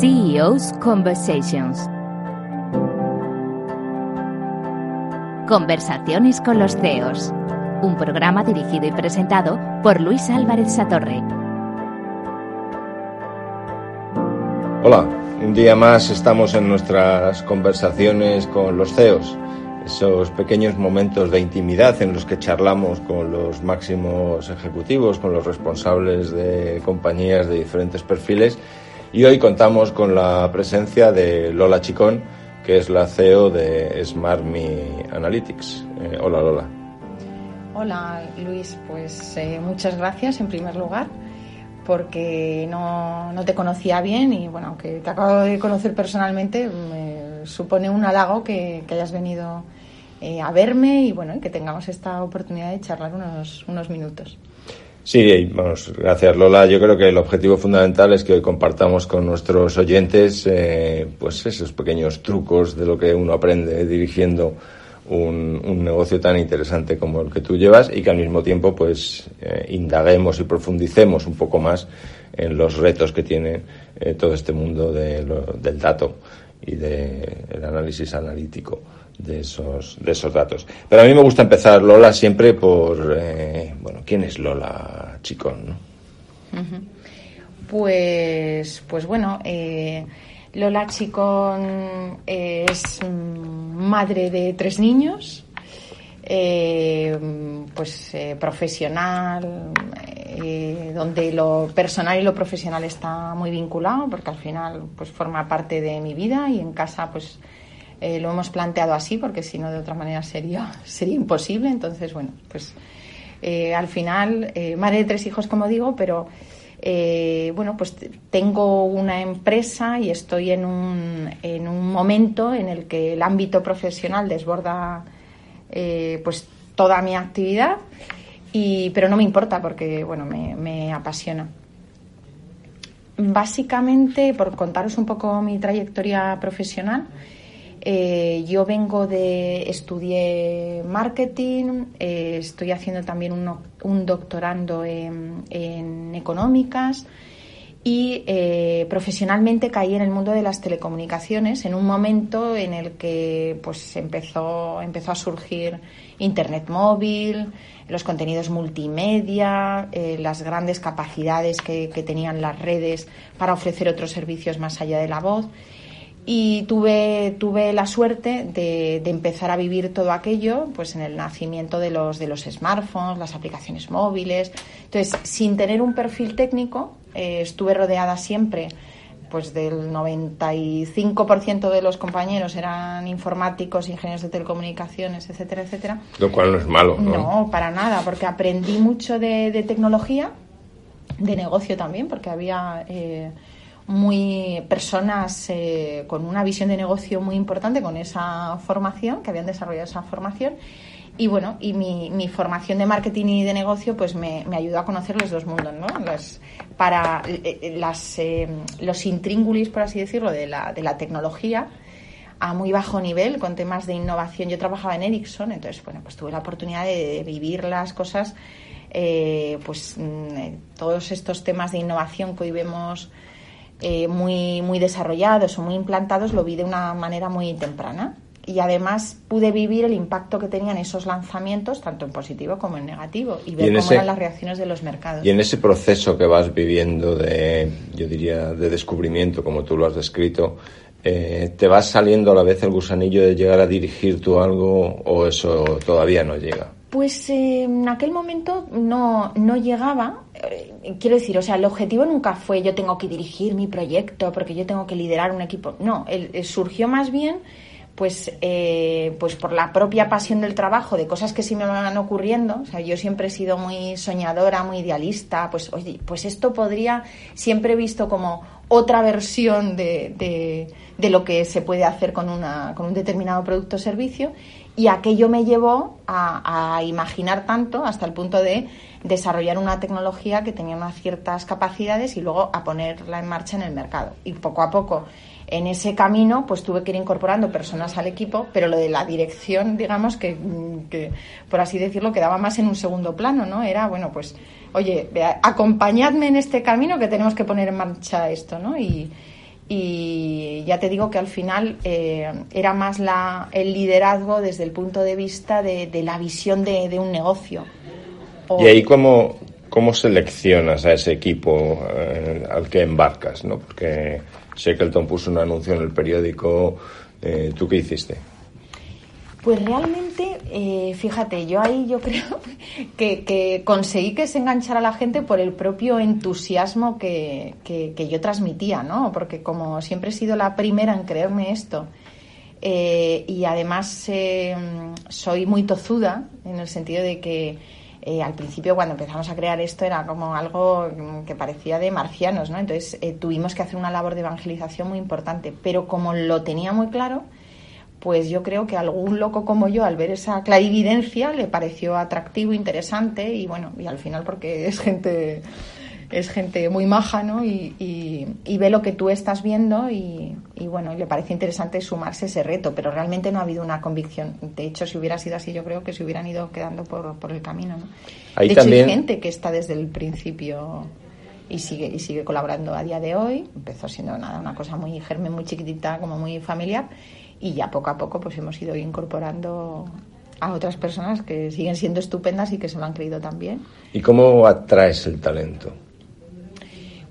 CEO's Conversations. Conversaciones con los CEOs. Un programa dirigido y presentado por Luis Álvarez Satorre. Hola, un día más estamos en nuestras conversaciones con los CEOs esos pequeños momentos de intimidad en los que charlamos con los máximos ejecutivos, con los responsables de compañías de diferentes perfiles. Y hoy contamos con la presencia de Lola Chicón, que es la CEO de SmartMe Analytics. Eh, hola Lola. Hola Luis, pues eh, muchas gracias en primer lugar porque no, no, te conocía bien y bueno, aunque te acabo de conocer personalmente, me supone un halago que, que hayas venido eh, a verme y bueno, que tengamos esta oportunidad de charlar unos, unos minutos. Sí, vamos, gracias Lola. Yo creo que el objetivo fundamental es que hoy compartamos con nuestros oyentes eh, pues esos pequeños trucos de lo que uno aprende dirigiendo un, un, negocio tan interesante como el que tú llevas y que al mismo tiempo pues eh, indaguemos y profundicemos un poco más en los retos que tiene todo este mundo de del dato y del análisis analítico de esos, de esos datos. Pero a mí me gusta empezar, Lola, siempre por, eh, bueno, ¿quién es Lola Chicón? ¿no? Pues, pues bueno, eh, Lola Chicón es madre de tres niños, eh, pues profesional, donde lo personal y lo profesional está muy vinculado, porque al final pues forma parte de mi vida y en casa pues eh, lo hemos planteado así porque si no de otra manera sería, sería imposible. Entonces, bueno, pues eh, al final, eh, madre de tres hijos, como digo, pero bueno, pues tengo una empresa y estoy en un, en un momento en el que el ámbito profesional desborda pues toda mi actividad, y, pero no me importa porque, bueno, me, me apasiona. Básicamente, por contaros un poco mi trayectoria profesional, eh, yo vengo de, estudié marketing, eh, estoy haciendo también un, doctorando en, económicas y eh, profesionalmente caí en el mundo de las telecomunicaciones en un momento en el que pues empezó, empezó a surgir Internet móvil, los contenidos multimedia, las grandes capacidades que, que tenían las redes para ofrecer otros servicios más allá de la voz y tuve, tuve la suerte de, empezar a vivir todo aquello pues en el nacimiento de los, de los smartphones, las aplicaciones móviles. Entonces, sin tener un perfil técnico, eh, estuve rodeada siempre pues del 95% de los compañeros eran informáticos, ingenieros de telecomunicaciones, etcétera, etcétera. Lo cual no es malo, ¿no? No, para nada, porque aprendí mucho de, tecnología, de negocio también, porque había... Eh, muy personas eh, con una visión de negocio muy importante con esa formación, que habían desarrollado esa formación. Y bueno, y mi, formación de marketing y de negocio pues me, me ayudó a conocer los dos mundos, ¿no? para eh, eh, las, los intríngulis, por así decirlo, de la, de la tecnología a muy bajo nivel con temas de innovación. Yo trabajaba en Ericsson, entonces, bueno, pues tuve la oportunidad de, vivir las cosas, pues mm, todos estos temas de innovación que hoy vemos eh, muy, muy desarrollados o muy implantados, lo vi de una manera muy temprana. Y además pude vivir el impacto que tenían esos lanzamientos, tanto en positivo como en negativo, y ver cómo eran las reacciones de los mercados. Y en ese proceso que vas viviendo de, yo diría, de descubrimiento, como tú lo has descrito, eh, ¿te vas saliendo a la vez el gusanillo de llegar a dirigir tú algo o eso todavía no llega? Pues eh, en aquel momento no, no llegaba. Eh, quiero decir, o sea, el objetivo nunca fue yo tengo que dirigir mi proyecto porque yo tengo que liderar un equipo. No, surgió más bien pues, eh, pues por la propia pasión del trabajo, de cosas que sí me van ocurriendo. O sea, yo siempre he sido muy soñadora, muy idealista. Pues, oye, pues esto podría, siempre he visto como otra versión de, de, de lo que se puede hacer con, una, con un determinado producto o servicio y aquello me llevó a, imaginar tanto hasta el punto de desarrollar una tecnología que tenía unas ciertas capacidades y luego a ponerla en marcha en el mercado. Y poco a poco en ese camino pues tuve que ir incorporando personas al equipo, pero lo de la dirección, digamos que, que por así decirlo, quedaba más en un segundo plano, ¿no? Era, bueno, pues, oye, acompañadme en este camino que tenemos que poner en marcha esto, ¿no? Y, y ya te digo que al final eh, era más la, el liderazgo desde el punto de vista de, la visión de, un negocio. ¿Y ahí cómo, cómo seleccionas a ese equipo eh, al que embarcas? ¿no? Porque Shackleton puso un anuncio en el periódico. Eh, ¿Tú qué hiciste? Pues realmente, eh, fíjate, yo ahí yo creo que, conseguí que se enganchara la gente por el propio entusiasmo que, yo transmitía, ¿no? Porque como siempre he sido la primera en creerme esto, eh, y además eh, soy muy tozuda en el sentido de que al principio cuando empezamos a crear esto era como algo que parecía de marcianos, ¿no? Entonces tuvimos que hacer una labor de evangelización muy importante, pero como lo tenía muy claro, pues yo creo que algún loco como yo, al ver esa clarividencia, le pareció atractivo, interesante y bueno, y al final porque es gente es gente muy maja, ¿no? Y, y, ve lo que tú estás viendo y, y, bueno, le parece interesante sumarse ese reto, pero realmente no ha habido una convicción. De hecho, si hubiera sido así, yo creo que se hubieran ido quedando por, por el camino, ¿no? de hecho, hay gente que está desde el principio y sigue y sigue colaborando a día de hoy. Empezó siendo nada una cosa muy germen, muy chiquitita, como muy familiar y ya poco a poco pues hemos ido incorporando a otras personas que siguen siendo estupendas y que se lo han creído también. ¿Y cómo atraes el talento?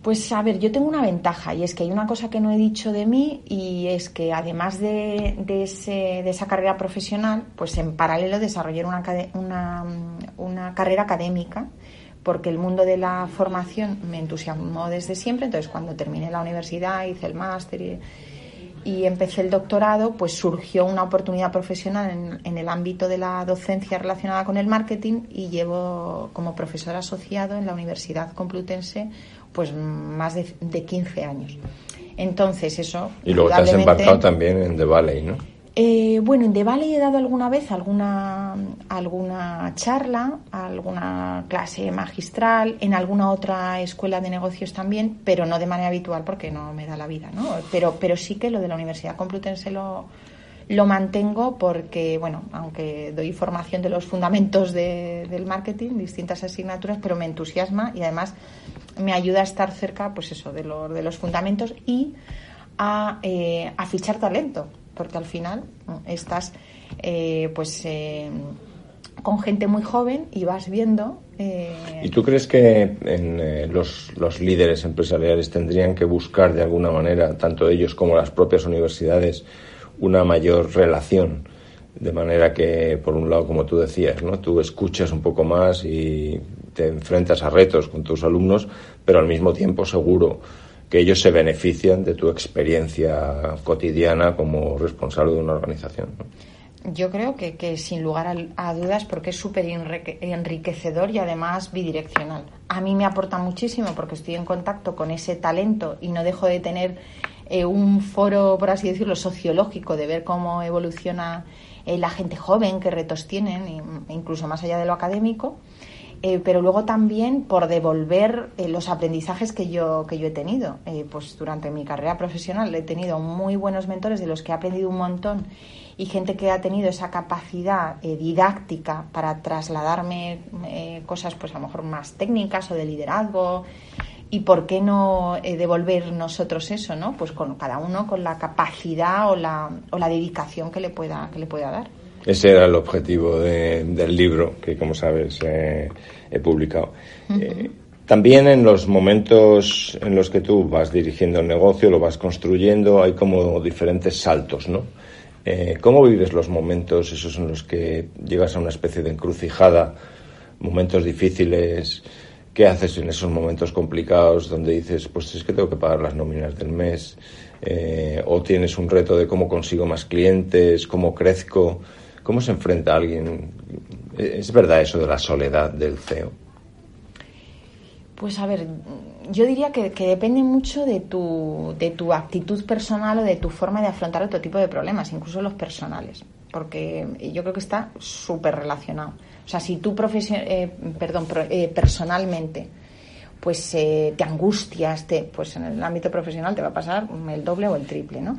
Pues a ver, yo tengo una ventaja y es que hay una cosa que no he dicho de mí y es que además de, de, ese, de esa carrera profesional, pues en paralelo desarrollé una, una, una carrera académica porque el mundo de la formación me entusiasmó desde siempre, entonces cuando terminé la universidad hice el máster y y empecé el doctorado, pues surgió una oportunidad profesional en, el ámbito de la docencia relacionada con el marketing y llevo como profesor asociado en la Universidad Complutense pues más de, de 15 años. Entonces eso... Y luego te has embarcado también en The Valley, ¿no? Eh, bueno, en The Valley he dado alguna vez alguna, alguna charla, alguna clase magistral, en alguna otra escuela de negocios también, pero no de manera habitual porque no me da la vida, ¿no? Pero, pero sí que lo de la Universidad Complutense lo, lo mantengo porque, bueno, aunque doy formación de los fundamentos del marketing, distintas asignaturas, pero me entusiasma y además me ayuda a estar cerca, pues eso, de, lo, de los fundamentos y a, eh, a fichar talento porque al final estás eh, pues eh, con gente muy joven y vas viendo. Eh, ¿Y tú crees que en, los, los, líderes empresariales tendrían que buscar de alguna manera, tanto ellos como las propias universidades, una mayor relación? De manera que, por un lado, como tú decías, ¿no? tú escuchas un poco más y te enfrentas a retos con tus alumnos, pero al mismo tiempo seguro que ellos se benefician de tu experiencia cotidiana como responsable de una organización. Yo creo que, que, sin lugar a, dudas, porque es súper enriquecedor y además bidireccional. A mí me aporta muchísimo porque estoy en contacto con ese talento y no dejo de tener eh, un foro, por así decirlo, sociológico de ver cómo evoluciona eh, la gente joven, qué retos tienen, incluso más allá de lo académico. Eh, pero luego también por devolver eh, los aprendizajes que yo, que yo he tenido. Eh, pues durante mi carrera profesional he tenido muy buenos mentores de los que he aprendido un montón y gente que ha tenido esa capacidad didáctica para trasladarme cosas pues a lo mejor más técnicas o de liderazgo. ¿Y por qué no devolver nosotros eso, no? Pues con cada uno con la capacidad o la, o la dedicación que le pueda, que le pueda dar. Ese era el objetivo del libro que, como sabes, eh, he publicado. Eh, también en los momentos en los que tú vas dirigiendo el negocio, lo vas construyendo, hay como diferentes saltos, ¿no? Eh, ¿Cómo vives los momentos esos en los que llegas a una especie de encrucijada, momentos difíciles? ¿Qué haces en esos momentos complicados donde dices, pues es que tengo que pagar las nóminas del mes? o tienes un reto de cómo consigo más clientes, cómo crezco. ¿Cómo se enfrenta alguien? ¿Es verdad eso de la soledad del CEO? Pues a ver, yo diría que, depende mucho de tu, de tu actitud personal o de tu forma de afrontar otro tipo de problemas, incluso los personales, porque yo creo que está súper relacionado. O sea, si tú eh, perdón, eh, personalmente pues eh, te angustias, te, pues en el ámbito profesional te va a pasar el doble o el triple, ¿no?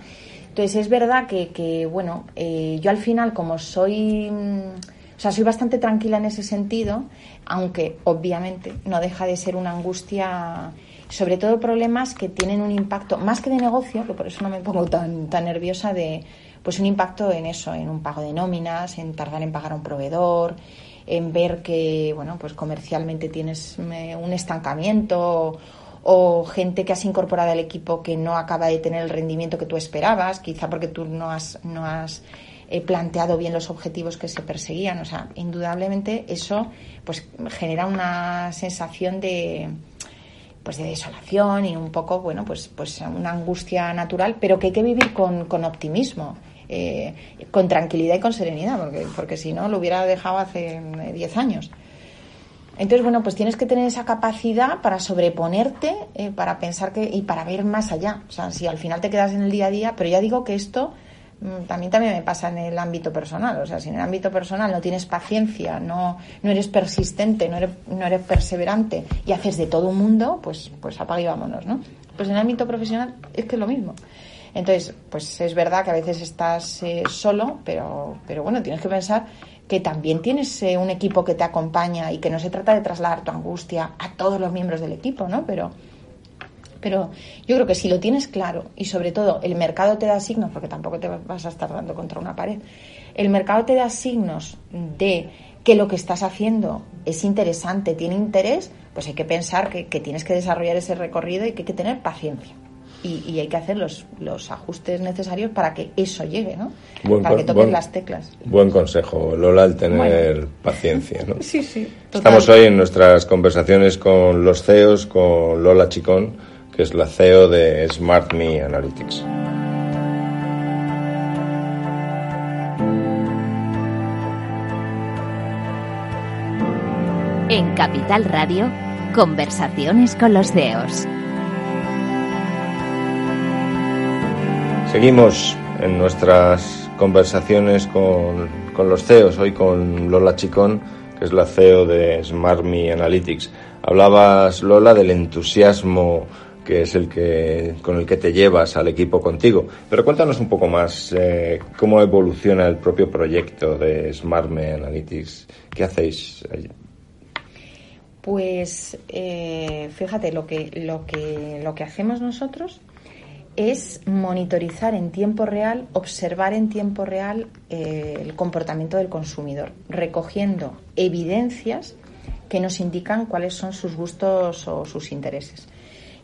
Entonces es verdad que, bueno, eh, yo al final como soy, mm, o sea, soy bastante tranquila en ese sentido, aunque obviamente no deja de ser una angustia sobre todo problemas que tienen un impacto, más que de negocio, que por eso no me pongo tan, tan nerviosa, de pues un impacto en eso, en un pago de nóminas, en tardar en pagar a un proveedor, en ver que, bueno, pues comercialmente tienes eh, un estancamiento o, gente que has incorporado al equipo que no acaba de tener el rendimiento que tú esperabas, quizá porque tú no has, no has eh, planteado bien los objetivos que se perseguían. O sea, indudablemente eso pues genera una sensación de pues de desolación y un poco, bueno, pues, pues una angustia natural, pero que hay que vivir con, con optimismo. Eh, con tranquilidad y con serenidad, porque, porque si no lo hubiera dejado hace 10 eh, años. Entonces, bueno, pues tienes que tener esa capacidad para sobreponerte, eh, para pensar que y para ver más allá. O sea, si al final te quedas en el día a día, pero ya digo que esto mm, también también me pasa en el ámbito personal. O sea, si en el ámbito personal no tienes paciencia, no, no eres persistente, no eres, no eres perseverante y haces de todo un mundo, pues, pues apaga y vámonos, ¿no? Pues en el ámbito profesional es que es lo mismo. Entonces, pues es verdad que a veces estás eh, solo, pero, pero bueno, tienes que pensar que también tienes eh, un equipo que te acompaña y que no se trata de trasladar tu angustia a todos los miembros del equipo, ¿no? Pero, pero yo creo que si lo tienes claro y sobre todo el mercado te da signos, porque tampoco te vas a estar dando contra una pared, el mercado te da signos de que lo que estás haciendo es interesante, tiene interés, pues hay que pensar que, que tienes que desarrollar ese recorrido y que hay que tener paciencia y, hay que hacer los, los, ajustes necesarios para que eso llegue, ¿no? para que toquen las teclas. Buen consejo, Lola, el tener paciencia, ¿no? sí, sí. Estamos hoy en nuestras conversaciones con los CEOs, con Lola Chicón, que es la CEO de Smart Me Analytics. En Capital Radio, conversaciones con los CEOs. Seguimos en nuestras conversaciones con, los CEOs, hoy con Lola Chicón, que es la CEO de Smart Me Analytics. Hablabas, Lola, del entusiasmo que es el que con el que te llevas al equipo contigo. Pero cuéntanos un poco más eh, cómo evoluciona el propio proyecto de Smart Me Analytics. ¿Qué hacéis allí? Pues eh, fíjate lo que lo que lo que hacemos nosotros es monitorizar en tiempo real, observar en tiempo real eh, el comportamiento del consumidor, recogiendo evidencias que nos indican cuáles son sus gustos o sus intereses.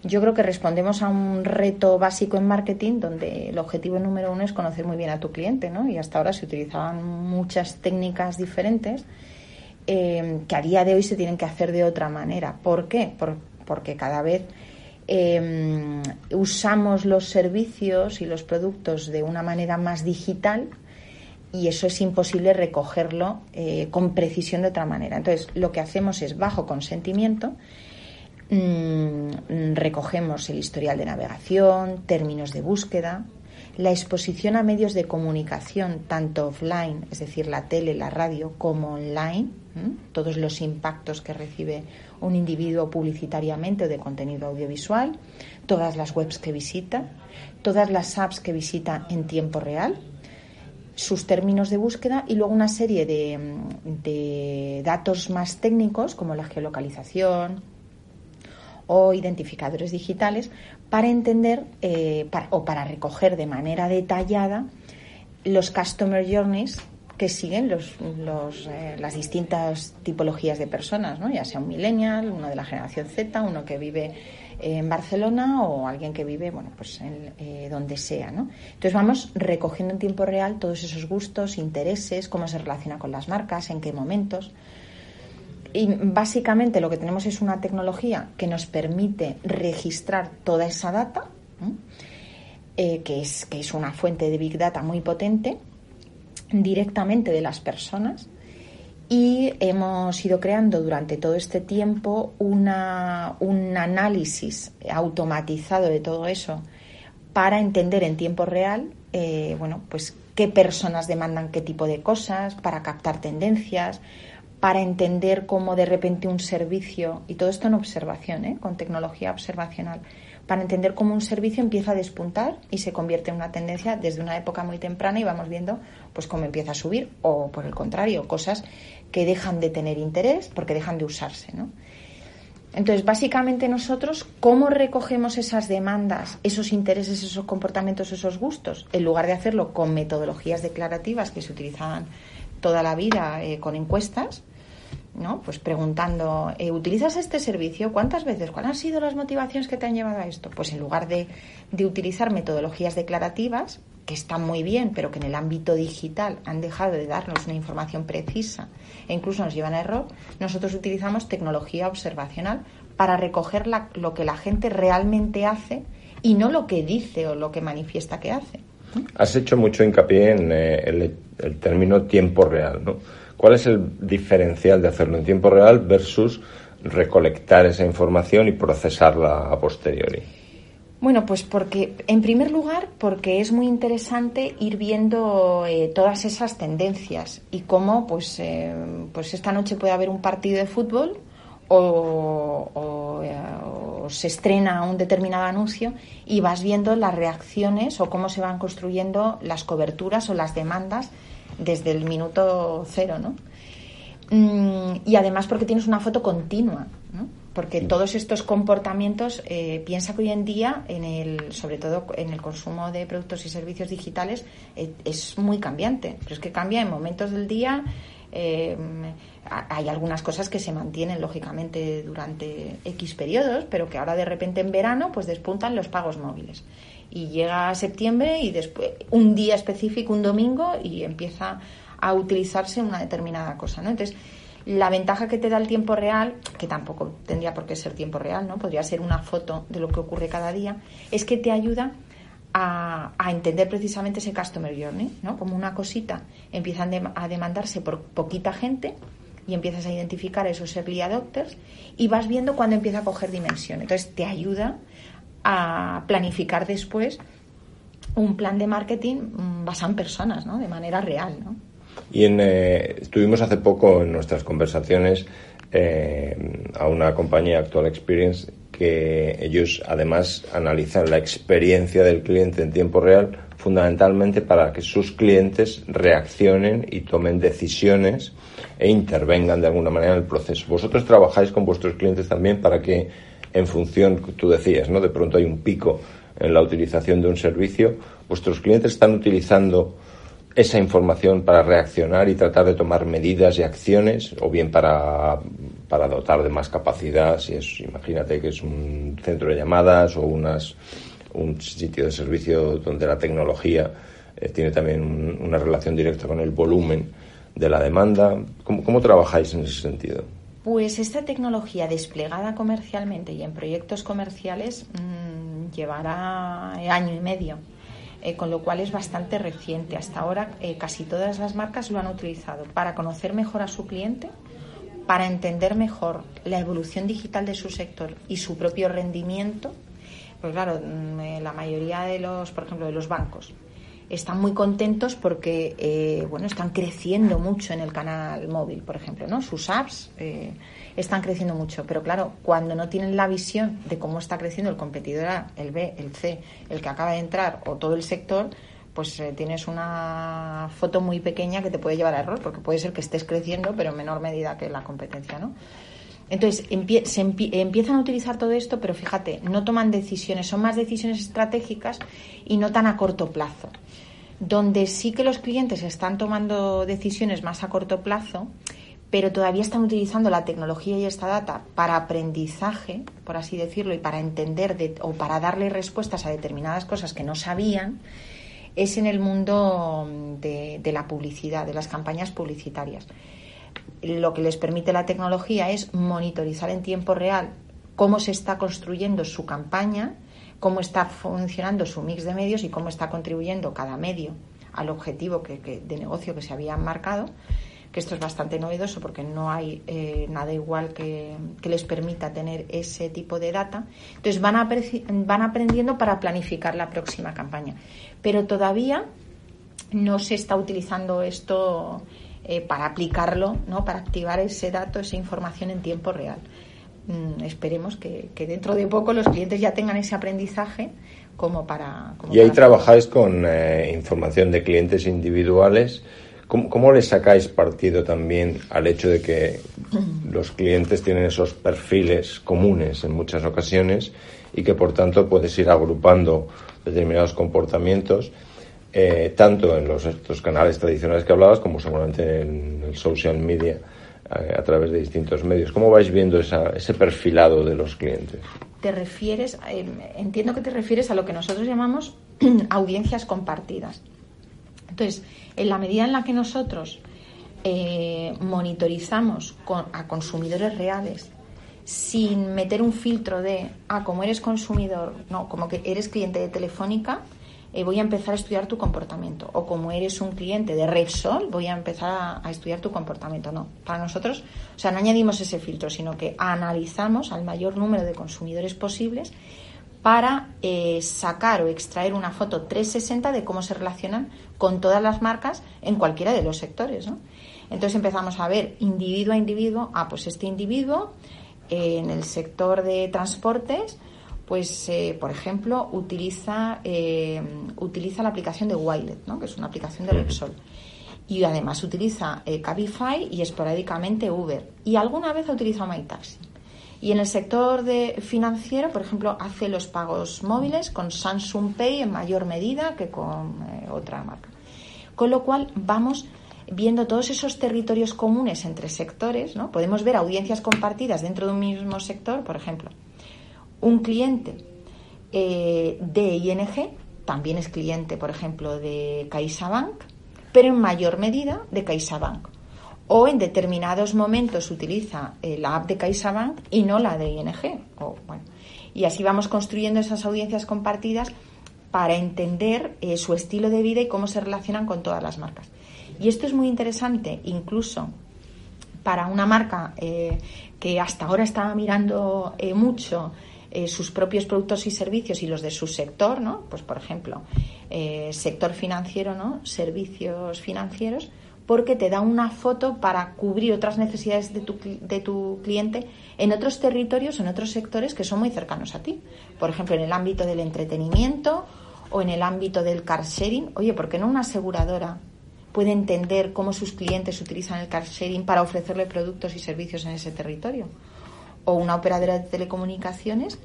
Yo creo que respondemos a un reto básico en marketing donde el objetivo número uno es conocer muy bien a tu cliente, ¿no? Y hasta ahora se utilizaban muchas técnicas diferentes eh, que a día de hoy se tienen que hacer de otra manera. ¿Por qué? porque cada vez Em, usamos los servicios y los productos de una manera más digital y eso es imposible recogerlo eh, con precisión de otra manera. Entonces, lo que hacemos es, bajo consentimiento, mm, recogemos el historial de navegación, términos de búsqueda, la exposición a medios de comunicación, tanto offline, es decir, la tele, la radio, como online, todos los impactos que recibe un individuo publicitariamente o de contenido audiovisual, todas las webs que visita, todas las apps que visita en tiempo real, sus términos de búsqueda y luego una serie de, datos más técnicos como la geolocalización o identificadores digitales para entender eh, o para recoger de manera detallada los customer journeys que siguen los, eh, las distintas tipologías de personas, ¿no? ya sea un millennial, uno de la generación Z, uno que vive en Barcelona o alguien que vive, bueno, pues en, eh, donde sea, ¿no? Entonces vamos recogiendo en tiempo real todos esos gustos, intereses, cómo se relaciona con las marcas, en qué momentos. Y básicamente lo que tenemos es una tecnología que nos permite registrar toda esa data, eh, que, es, que es una fuente de Big Data muy potente, directamente de las personas y hemos ido creando durante todo este tiempo una, un análisis automatizado de todo eso para entender en tiempo real eh, bueno, pues qué personas demandan qué tipo de cosas, para captar tendencias, para entender cómo de repente un servicio, y todo esto en observación, ¿eh? con tecnología observacional, para entender cómo un servicio empieza a despuntar y se convierte en una tendencia desde una época muy temprana y vamos viendo pues cómo empieza a subir o por el contrario, cosas que dejan de tener interés porque dejan de usarse, ¿no? Entonces, básicamente nosotros, ¿cómo recogemos esas demandas, esos intereses, esos comportamientos, esos gustos? En lugar de hacerlo con metodologías declarativas que se utilizaban toda la vida eh, con encuestas, ¿no? Pues preguntando, eh, ¿utilizas este servicio? ¿Cuántas veces? ¿Cuáles han sido las motivaciones que te han llevado a esto? Pues en lugar de, de utilizar metodologías declarativas, que están muy bien, pero que en el ámbito digital han dejado de darnos una información precisa e incluso nos llevan a error, nosotros utilizamos tecnología observacional para recoger lo que la gente realmente hace y no lo que dice o lo que manifiesta que hace. Has hecho mucho hincapié en eh, el, el, término tiempo real, ¿no? ¿Cuál es el diferencial de hacerlo en tiempo real versus recolectar esa información y procesarla a posteriori? Bueno, pues porque, en primer lugar, porque es muy interesante ir viendo eh, todas esas tendencias y cómo, pues, eh, pues esta noche puede haber un partido de fútbol o, eh, o, se estrena un determinado anuncio y vas viendo las reacciones o cómo se van construyendo las coberturas o las demandas desde el minuto cero, ¿no? Mm, y además porque tienes una foto continua, ¿no? porque todos estos comportamientos, eh, piensa que hoy en día, en el, sobre todo en el consumo de productos y servicios digitales, eh, es muy cambiante. Pero es que cambia en momentos del día. Eh, hay algunas cosas que se mantienen lógicamente durante X periodos, pero que ahora de repente en verano pues despuntan los pagos móviles. Y llega septiembre y después un día específico, un domingo, y empieza a utilizarse una determinada cosa. ¿no? Entonces, la ventaja que te da el tiempo real, que tampoco tendría por qué ser tiempo real, ¿no? Podría ser una foto de lo que ocurre cada día, es que te ayuda a, entender precisamente ese customer journey, ¿no? Como una cosita empiezan a demandarse por poquita gente y empiezas a identificar esos early adopters y vas viendo cuándo empieza a coger dimensión. Entonces te ayuda a planificar después un plan de marketing basado en personas, ¿no? De manera real, ¿no? Y en, eh, estuvimos hace poco en nuestras conversaciones eh, a una compañía Actual Experience que ellos además analizan la experiencia del cliente en tiempo real fundamentalmente para que sus clientes reaccionen y tomen decisiones e intervengan de alguna manera en el proceso. Vosotros trabajáis con vuestros clientes también para que en función, tú decías, ¿no? De pronto hay un pico en la utilización de un servicio, vuestros clientes están utilizando esa información para reaccionar y tratar de tomar medidas y acciones, o bien para, para dotar de más capacidad, si es, imagínate que es un centro de llamadas o unas, un sitio de servicio donde la tecnología eh, tiene también una relación directa con el volumen de la demanda. ¿Cómo, ¿Cómo trabajáis en ese sentido? Pues esta tecnología desplegada comercialmente y en proyectos comerciales mmm, llevará año y medio eh, con lo cual es bastante reciente. Hasta ahora eh, casi todas las marcas lo han utilizado para conocer mejor a su cliente, para entender mejor la evolución digital de su sector y su propio rendimiento. Pues claro, mm, eh, la mayoría de los, por ejemplo, de los bancos están muy contentos porque bueno están creciendo mucho en el canal móvil, por ejemplo, ¿no? Sus apps están creciendo mucho. Pero claro, cuando no tienen la visión de cómo está creciendo el competidor A, el B, el C, el que acaba de entrar o todo el sector, pues eh, tienes una foto muy pequeña que te puede llevar a error, porque puede ser que estés creciendo, pero en menor medida que la competencia, ¿no? Entonces, se empiezan a utilizar todo esto, pero fíjate, no toman decisiones, son más decisiones estratégicas y no tan a corto plazo. Donde sí que los clientes están tomando decisiones más a corto plazo pero todavía están utilizando la tecnología y esta data para aprendizaje, por así decirlo, y para entender o para darle respuestas a determinadas cosas que no sabían, es en el mundo de, de la publicidad, de las campañas publicitarias. Lo que les permite la tecnología es monitorizar en tiempo real cómo se está construyendo su campaña, cómo está funcionando su mix de medios y cómo está contribuyendo cada medio al objetivo que, que, de negocio que se habían marcado que esto es bastante novedoso porque no hay eh, nada igual que, les permita tener ese tipo de data. Entonces van, van aprendiendo para planificar la próxima campaña. Pero todavía no se está utilizando esto eh, para aplicarlo, ¿no? para activar ese dato, esa información en tiempo real. Mm, esperemos que, dentro de poco los clientes ya tengan ese aprendizaje como para... y ahí trabajáis con eh, información de clientes individuales ¿Cómo, le sacáis partido también al hecho de que los clientes tienen esos perfiles comunes en muchas ocasiones y que por tanto puedes ir agrupando determinados comportamientos? Eh, tanto en los estos canales tradicionales que hablabas como seguramente en el social media eh, a, través de distintos medios. ¿Cómo vais viendo ese perfilado de los clientes? Te refieres, eh, entiendo que te refieres a lo que nosotros llamamos audiencias compartidas. Entonces, en la medida en la que nosotros monitorizamos a consumidores reales sin meter un filtro de, ah, como eres consumidor, no, como que eres cliente de Telefónica, eh, voy a empezar a estudiar tu comportamiento. O como eres un cliente de Repsol, voy a empezar a, estudiar tu comportamiento. No, para nosotros, o sea, no añadimos ese filtro, sino que analizamos al mayor número de consumidores posibles para eh, sacar o extraer una foto 360 de cómo se relacionan con todas las marcas en cualquiera de los sectores. ¿no? Entonces empezamos a ver individuo a individuo, ah, pues este individuo eh, en el sector de transportes pues eh, por ejemplo utiliza eh, utiliza la aplicación de Wilet, ¿no? que es una aplicación de Repsol. Y además utiliza eh, Cabify y esporádicamente Uber. Y alguna vez ha utilizado MyTaxi. Y en el sector de financiero por ejemplo hace los pagos móviles con Samsung Pay en mayor medida que con otra marca. Con lo cual vamos viendo todos esos territorios comunes entre sectores no podemos ver audiencias compartidas dentro de un mismo sector por ejemplo un cliente eh, de ING también es cliente, por ejemplo, de CaixaBank, pero en mayor medida de CaixaBank. O en determinados momentos utiliza eh, la app de CaixaBank y no la de ING. Y así vamos construyendo esas audiencias compartidas para entender eh, su estilo de vida y cómo se relacionan con todas las marcas. Y esto es muy interesante, incluso para una marca que hasta ahora estaba mirando mucho eh, sus propios productos y servicios y los de su sector, ¿no? Pues por ejemplo, eh, sector financiero, ¿no? Servicios financieros, porque te da una foto para cubrir otras necesidades de tu, de tu cliente en otros territorios, en otros sectores que son muy cercanos a ti. Por ejemplo, en el ámbito del entretenimiento o en el ámbito del car sharing. Oye, ¿por qué no una aseguradora puede entender cómo sus clientes utilizan el car sharing para ofrecerle productos y servicios en ese territorio? O una operadora de telecomunicaciones,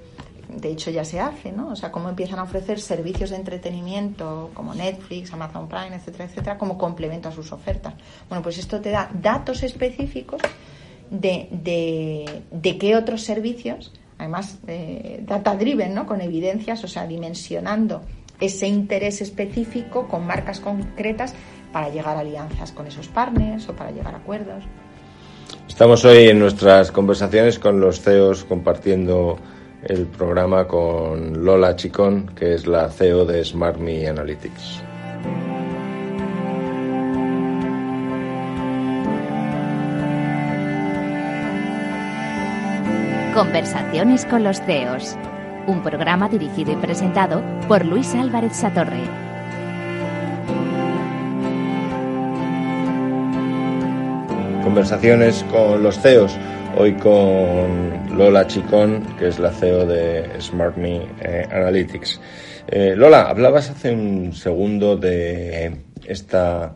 de hecho ya se hace, ¿no? O sea, cómo empiezan a ofrecer servicios de entretenimiento como Netflix, Amazon Prime, etcétera, etcétera, como complemento a sus ofertas. Bueno, pues esto te da datos específicos de, de, de qué otros servicios, además eh, data driven, ¿no? Con evidencias, o sea, dimensionando ese interés específico con marcas concretas para llegar a alianzas con esos partners o para llegar a acuerdos. Estamos hoy en nuestras conversaciones con los CEOs compartiendo el programa con Lola Chicón, que es la CEO de SmartMe Analytics. Conversaciones con los CEOs, un programa dirigido y presentado por Luis Álvarez Satorre. Conversaciones con los CEOs. Hoy con Lola Chicón, que es la CEO de SmartMe eh, Analytics. Eh, Lola, hablabas hace un segundo de esta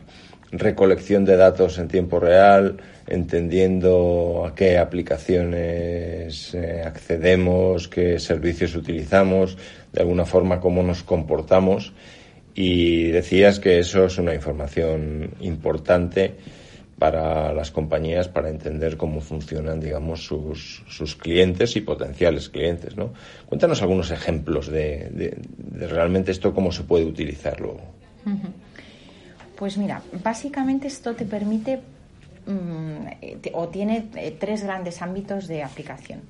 recolección de datos en tiempo real, entendiendo a qué aplicaciones eh, accedemos, qué servicios utilizamos, de alguna forma cómo nos comportamos. Y decías que eso es una información importante para las compañías para entender cómo funcionan, digamos, sus, sus clientes y potenciales clientes, ¿no? Cuéntanos algunos ejemplos de, realmente esto, cómo se puede utilizar luego. Pues mira, básicamente esto te permite mm, o tiene eh, tres grandes ámbitos de aplicación.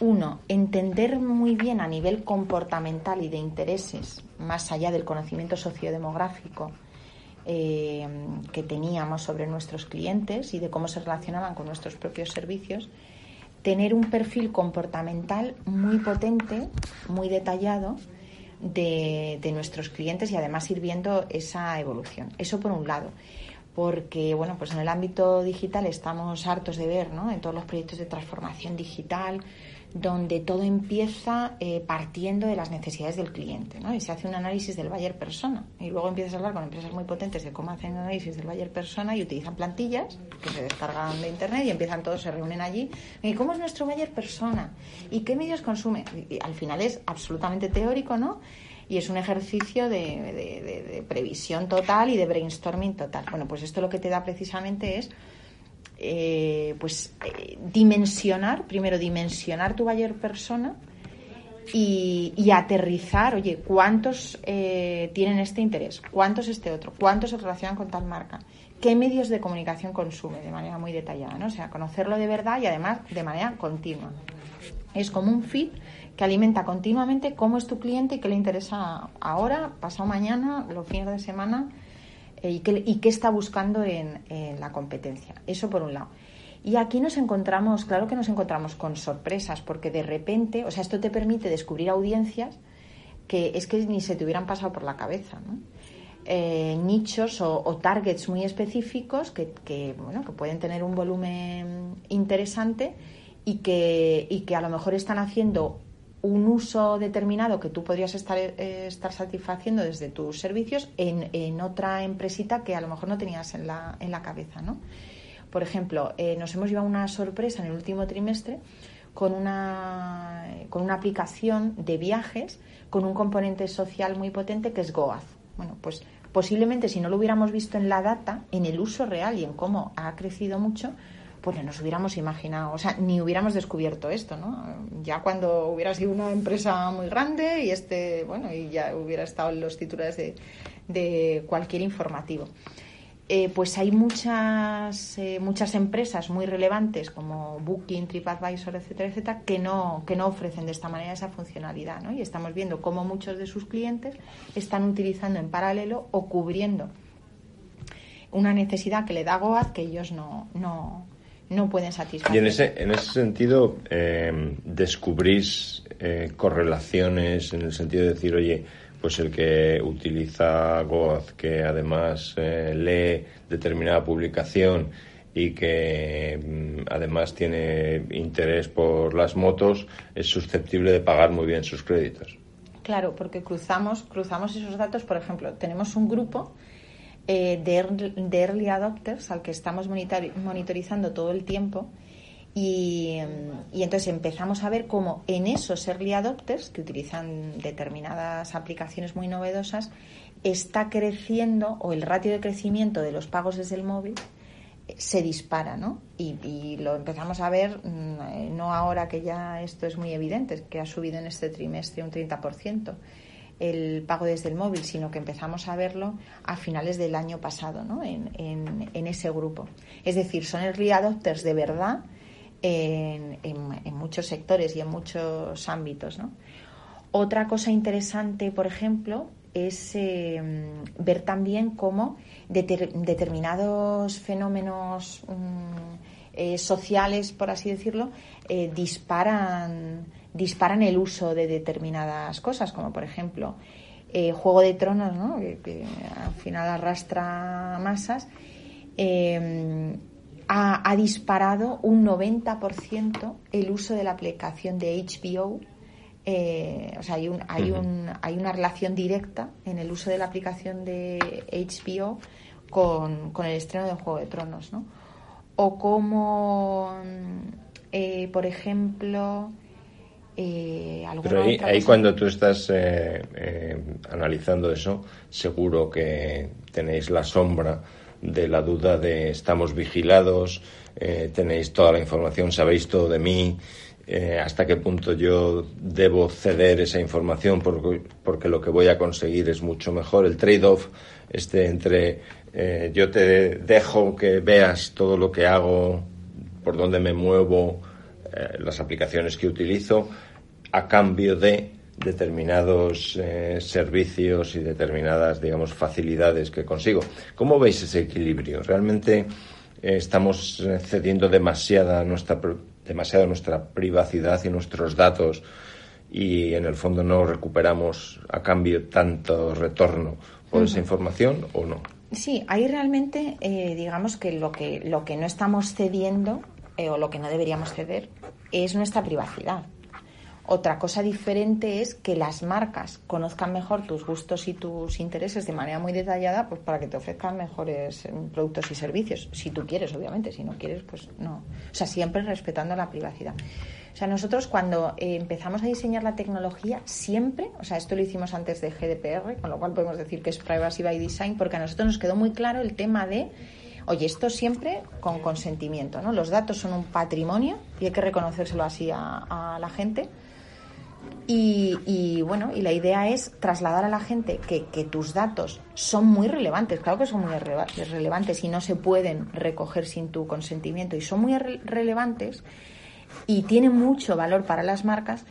Uno, entender muy bien a nivel comportamental y de intereses, más allá del conocimiento sociodemográfico, eh, que teníamos sobre nuestros clientes y de cómo se relacionaban con nuestros propios servicios, tener un perfil comportamental muy potente, muy detallado de, nuestros clientes y además ir viendo esa evolución. Eso por un lado porque bueno, pues en el ámbito digital estamos hartos de ver, ¿no? En todos los proyectos de transformación digital, donde todo empieza eh, partiendo de las necesidades del cliente, ¿no? Y se hace un análisis del buyer persona. Y luego empiezas a hablar con empresas muy potentes de cómo hacen análisis del buyer persona y utilizan plantillas que se descargan de internet y empiezan todos, se reúnen allí. ¿Y cómo es nuestro buyer persona? ¿Y qué medios consume? Y al final es absolutamente teórico, ¿no? y es un ejercicio de, previsión total y de brainstorming total. Bueno, pues esto lo que te da precisamente es eh, pues eh, dimensionar, primero dimensionar tu buyer persona y, aterrizar, oye, ¿cuántos eh, tienen este interés? ¿Cuántos este otro? ¿Cuántos se relacionan con tal marca? ¿Qué medios de comunicación consume de manera muy detallada? ¿no? O sea, conocerlo de verdad y además de manera continua. Es como un feed que alimenta continuamente cómo es tu cliente y qué le interesa ahora, pasado mañana, los fines de semana y, qué, y, qué, está buscando en, la competencia. Eso por un lado. Y aquí nos encontramos, claro que nos encontramos con sorpresas, porque de repente, o sea, esto te permite descubrir audiencias que es que ni se te hubieran pasado por la cabeza, ¿no? Eh, nichos o, o, targets muy específicos que, que, bueno, que pueden tener un volumen interesante y que, y que a lo mejor están haciendo un uso determinado que tú podrías estar, eh, estar satisfaciendo desde tus servicios en, en, otra empresita que a lo mejor no tenías en la, en la cabeza, ¿no? Por ejemplo, eh, nos hemos llevado una sorpresa en el último trimestre con una, con una aplicación de viajes con un componente social muy potente que es Goaz. Bueno, pues posiblemente si no lo hubiéramos visto en la data, en el uso real y en cómo ha crecido mucho, pues no nos hubiéramos imaginado, o sea, ni hubiéramos descubierto esto, ¿no? Ya cuando hubiera sido una empresa muy grande y este, bueno, y ya hubiera estado en los titulares de, cualquier informativo. Eh, pues hay muchas, eh, muchas empresas muy relevantes como Booking, TripAdvisor, etcétera, etcétera, que no, que no ofrecen de esta manera esa funcionalidad, ¿no? Y estamos viendo cómo muchos de sus clientes están utilizando en paralelo o cubriendo una necesidad que le da Goaz que ellos no, no, no pueden satisfacer. Y en ese, en ese sentido, eh, descubrís eh, correlaciones en el sentido de decir, oye, pues el que utiliza Goaz, que además eh, lee determinada publicación y que mm, además tiene interés por las motos, es susceptible de pagar muy bien sus créditos. Claro, porque cruzamos, cruzamos esos datos, por ejemplo, tenemos un grupo eh, de, early adopters al que estamos monitorizando todo el tiempo. Y, y, entonces empezamos a ver cómo en esos early adopters, que utilizan determinadas aplicaciones muy novedosas, está creciendo o el ratio de crecimiento de los pagos desde el móvil eh, se dispara, ¿no? Y, y, lo empezamos a ver, mm, eh, no ahora que ya esto es muy evidente, que ha subido en este trimestre un 30%, el pago desde el móvil, sino que empezamos a verlo a finales del año pasado, ¿no? en, en, ese grupo. Es decir, son early adopters de verdad en, en, muchos sectores y en muchos ámbitos. ¿no? Otra cosa interesante, por ejemplo, es eh, ver también cómo determinados fenómenos mm, eh, sociales, por así decirlo, eh, disparan disparan el uso de determinadas cosas, como por ejemplo eh, Juego de Tronos, ¿no? que, al final arrastra masas, eh, ha, disparado un 90% el uso de la aplicación de HBO. Eh, o sea, hay, un, hay, un, hay una relación directa en el uso de la aplicación de HBO con, con el estreno de Juego de Tronos, ¿no? O como, por ejemplo, eh, Pero ahí, cuando tú estás eh, eh, analizando eso, seguro que tenéis la sombra de la duda de estamos vigilados, tenéis toda la información, sabéis todo de mí, hasta qué punto yo debo ceder esa información porque, porque, lo que voy a conseguir es mucho mejor. El trade-off este entre yo te dejo que veas todo lo que hago, por dónde me muevo, las aplicaciones que utilizo, a cambio de determinados eh, servicios y determinadas, digamos, facilidades que consigo. ¿Cómo veis ese equilibrio? ¿Realmente eh, estamos eh, cediendo demasiada nuestra, demasiado nuestra privacidad y nuestros datos y en el fondo no recuperamos a cambio tanto retorno por esa información o no? Sí, ahí realmente digamos que lo que lo que no estamos cediendo o lo que no deberíamos ceder es nuestra privacidad Otra cosa diferente es que las marcas conozcan mejor tus gustos y tus intereses de manera muy detallada, pues para que te ofrezcan mejores eh, productos y servicios, si tú quieres, obviamente, si no quieres, pues no. O sea, siempre respetando la privacidad. O sea, nosotros cuando eh, empezamos a diseñar la tecnología, siempre, o sea, esto lo hicimos antes de GDPR, con lo cual podemos decir que es Privacy by Design, porque a nosotros nos quedó muy claro el tema de Oye, esto siempre con consentimiento, ¿no? Los datos son un patrimonio y hay que reconocérselo así a, la gente. Y, bueno, y la idea es trasladar a la gente que, tus datos son muy relevantes, claro que son muy relevantes y no se pueden recoger sin tu consentimiento y son muy relevantes y tienen mucho valor para las marcas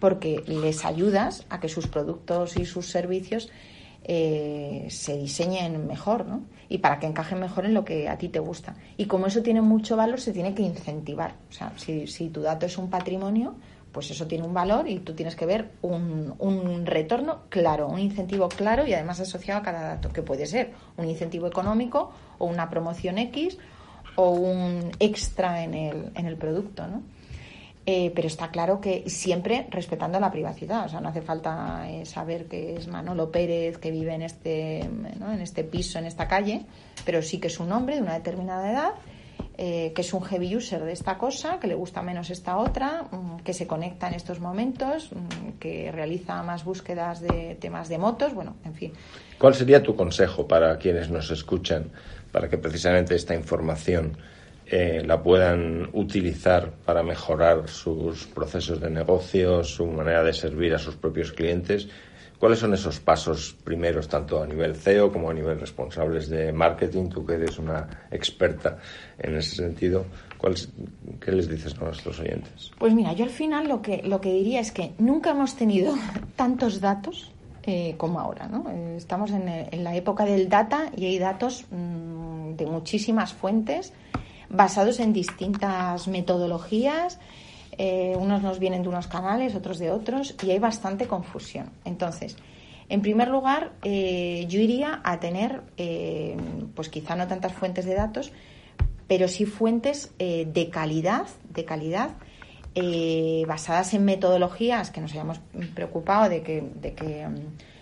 porque les ayudas a que sus productos y sus servicios eh, se diseñen mejor, ¿no? Y para que encajen mejor en lo que a ti te gusta. Y como eso tiene mucho valor, se tiene que incentivar. O sea, si, si tu dato es un patrimonio, pues eso tiene un valor y tú tienes que ver un, un, retorno claro, un incentivo claro y además asociado a cada dato, que puede ser un incentivo económico o una promoción X o un extra en el, en el producto, ¿no? Eh, pero está claro que siempre respetando la privacidad. O sea, no hace falta eh, saber que es Manolo Pérez que vive en este, en este piso, en esta calle, pero sí que es un hombre de una determinada edad, eh, que es un heavy user de esta cosa, que le gusta menos esta otra, mm, que se conecta en estos momentos, mm, que realiza más búsquedas de temas de motos, bueno, en fin. ¿Cuál sería tu consejo para quienes nos escuchan para que precisamente esta información eh, la puedan utilizar para mejorar sus procesos de negocio, su manera de servir a sus propios clientes. ¿Cuáles son esos pasos primeros, tanto a nivel CEO como a nivel responsables de marketing? Tú que eres una experta en ese sentido, ¿qué les dices a nuestros oyentes? Pues mira, yo al final lo que, lo que diría es que nunca hemos tenido tantos datos eh, como ahora. ¿no? Eh, estamos en, la época del data y hay datos mmm, de muchísimas fuentes basados en distintas metodologías. Eh, unos nos vienen de unos canales, otros de otros, y hay bastante confusión. Entonces, en primer lugar, eh, yo iría a tener, eh, pues quizá no tantas fuentes de datos, pero sí fuentes de calidad, de calidad, basadas en metodologías que nos hayamos preocupado de que, de que mm,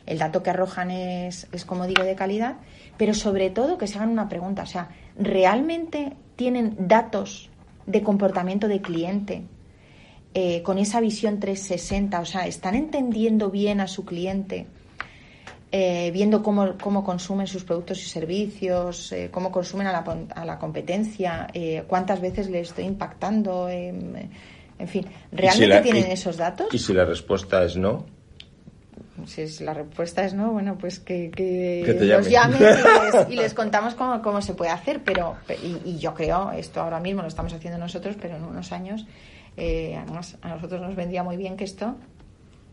el dato que arrojan es, es, como digo, de calidad, pero sobre todo que se hagan una pregunta, o sea, ¿realmente tienen datos de comportamiento de cliente eh, con esa visión 360, o sea, están entendiendo bien a su cliente, eh, viendo cómo, cómo, consumen sus productos y servicios, eh, cómo consumen a la, a la competencia, cuántas veces le estoy impactando, en fin, ¿realmente tienen esos datos? Y si la respuesta es no, si la respuesta es no, bueno, pues que, que, nos llamen y les, contamos cómo, cómo, se puede hacer. Pero, y, yo creo, esto ahora mismo lo estamos haciendo nosotros, pero en unos años, eh, además, a nosotros nos vendría muy bien que esto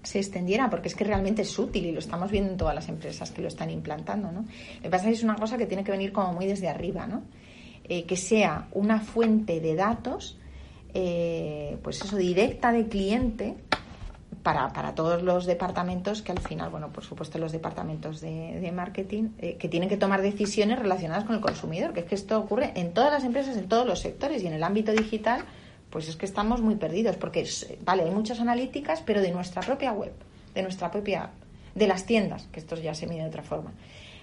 se extendiera, porque es que realmente es útil y lo estamos viendo en todas las empresas que lo están implantando, ¿no? Lo que pasa es que es una cosa que tiene que venir como muy desde arriba, ¿no? Eh, que sea una fuente de datos, eh, pues eso, directa de cliente, para, para, todos los departamentos que al final, bueno, por supuesto los departamentos de, marketing, eh, que tienen que tomar decisiones relacionadas con el consumidor, que es que esto ocurre en todas las empresas, en todos los sectores y en el ámbito digital, pues es que estamos muy perdidos, porque, vale, hay muchas analíticas, pero de nuestra propia web, de nuestra propia, de las tiendas, que esto ya se mide de otra forma,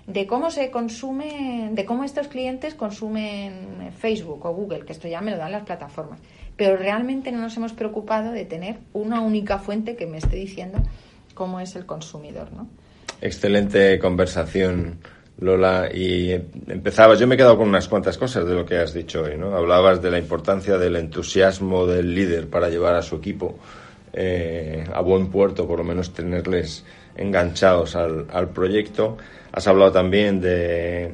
de cómo se consume, de cómo estos clientes consumen Facebook o Google, que esto ya me lo dan las plataformas pero realmente no nos hemos preocupado de tener una única fuente que me esté diciendo cómo es el consumidor, ¿no? Excelente conversación, Lola. Y empezabas, yo me he quedado con unas cuantas cosas de lo que has dicho hoy, ¿no? Hablabas de la importancia del entusiasmo del líder para llevar a su equipo eh, a buen puerto, por lo menos tenerles enganchados al, proyecto. Has hablado también de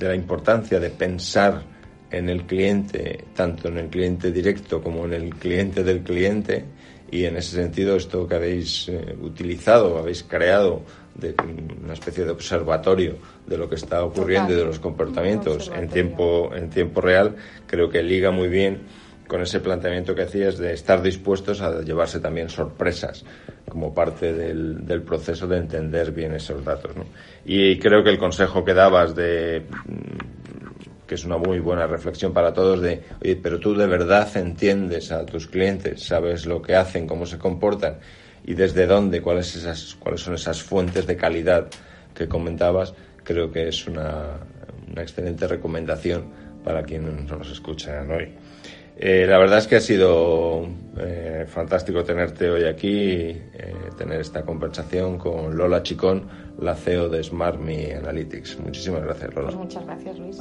la importancia de pensar en el cliente, tanto en el cliente directo como en el cliente del cliente, y en ese sentido esto que habéis eh, utilizado, habéis creado de una especie de observatorio de lo que está ocurriendo y de los comportamientos en tiempo, en tiempo real, creo que liga muy bien con ese planteamiento que hacías de estar dispuestos a llevarse también sorpresas como parte del, del proceso de entender bien esos datos. ¿no? Y creo que el consejo que dabas de que es una muy buena reflexión para todos de, oye, pero tú de verdad entiendes a tus clientes, sabes lo que hacen, cómo se comportan y desde dónde, cuáles, esas, cuáles son esas fuentes de calidad que comentabas, creo que es una, una excelente recomendación para quienes nos escuchan hoy. Eh, la verdad es que ha sido eh, fantástico tenerte hoy aquí, eh, tener esta conversación con Lola Chicón, la CEO de SmartMe Analytics. Muchísimas gracias, Lola. Pues muchas gracias, Luis.